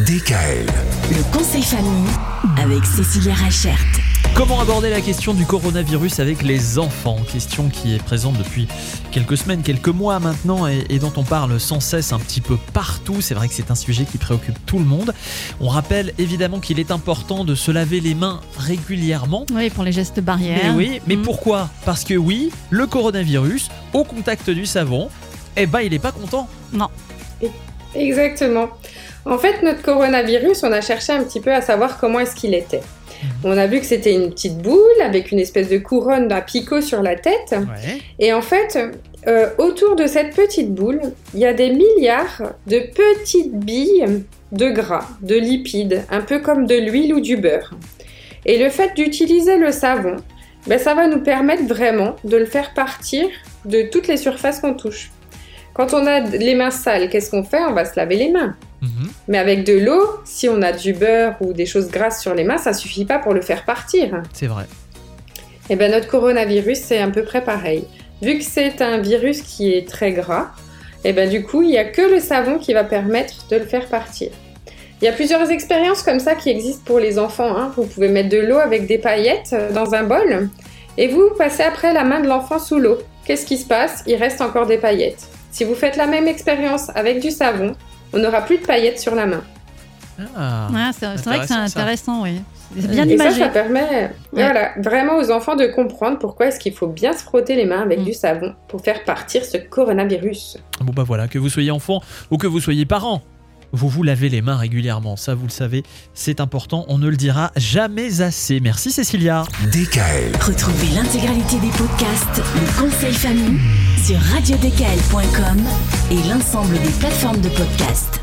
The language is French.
DKL. Le conseil famille avec Cécilia Rachert. Comment aborder la question du coronavirus avec les enfants? Question qui est présente depuis quelques semaines, quelques mois maintenant et, et dont on parle sans cesse un petit peu partout. C'est vrai que c'est un sujet qui préoccupe tout le monde. On rappelle évidemment qu'il est important de se laver les mains régulièrement. Oui, pour les gestes barrières. Mais oui, mais Mm. pourquoi? Parce que oui, le coronavirus, au contact du savon, eh ben il est pas content. Exactement. En fait, notre coronavirus, on a cherché un petit peu à savoir comment est-ce qu'il était. On a vu que c'était une petite boule avec une espèce de couronne d'un picot sur la tête. Ouais. Et en fait, euh, autour de cette petite boule, il y a des milliards de petites billes de gras, de lipides, un peu comme de l'huile ou du beurre. Et le fait d'utiliser le savon, ben, ça va nous permettre vraiment de le faire partir de toutes les surfaces qu'on touche. Quand on a les mains sales, qu'est-ce qu'on fait? On va se laver les mains. Mais avec de l'eau, si on a du beurre ou des choses grasses sur les mains, ça suffit pas pour le faire partir. C'est vrai. Et ben notre coronavirus, c'est à peu près pareil. Vu que c'est un virus qui est très gras, et ben du coup, il n'y a que le savon qui va permettre de le faire partir. Il y a plusieurs expériences comme ça qui existent pour les enfants. hein. Vous pouvez mettre de l'eau avec des paillettes dans un bol et vous passez après la main de l'enfant sous l'eau. Qu'est-ce qui se passe? Il reste encore des paillettes. Si vous faites la même expérience avec du savon, on n'aura plus de paillettes sur la main. Ah. Ouais, c'est vrai que c'est Intéressant, ça. oui. C'est bien Et ça, imagé. ça permet voilà, vraiment aux enfants de comprendre pourquoi est-ce qu'il faut bien se frotter les mains avec Mm. du savon pour faire partir ce coronavirus. Bon bah voilà, que vous soyez enfant ou que vous soyez parent, vous vous lavez les mains régulièrement, ça vous le savez, c'est important, on ne le dira jamais assez. Merci Cécilia. DKL. Retrouvez l'intégralité des podcasts Le conseil famille sur radiodkl.com et l'ensemble des plateformes de podcasts.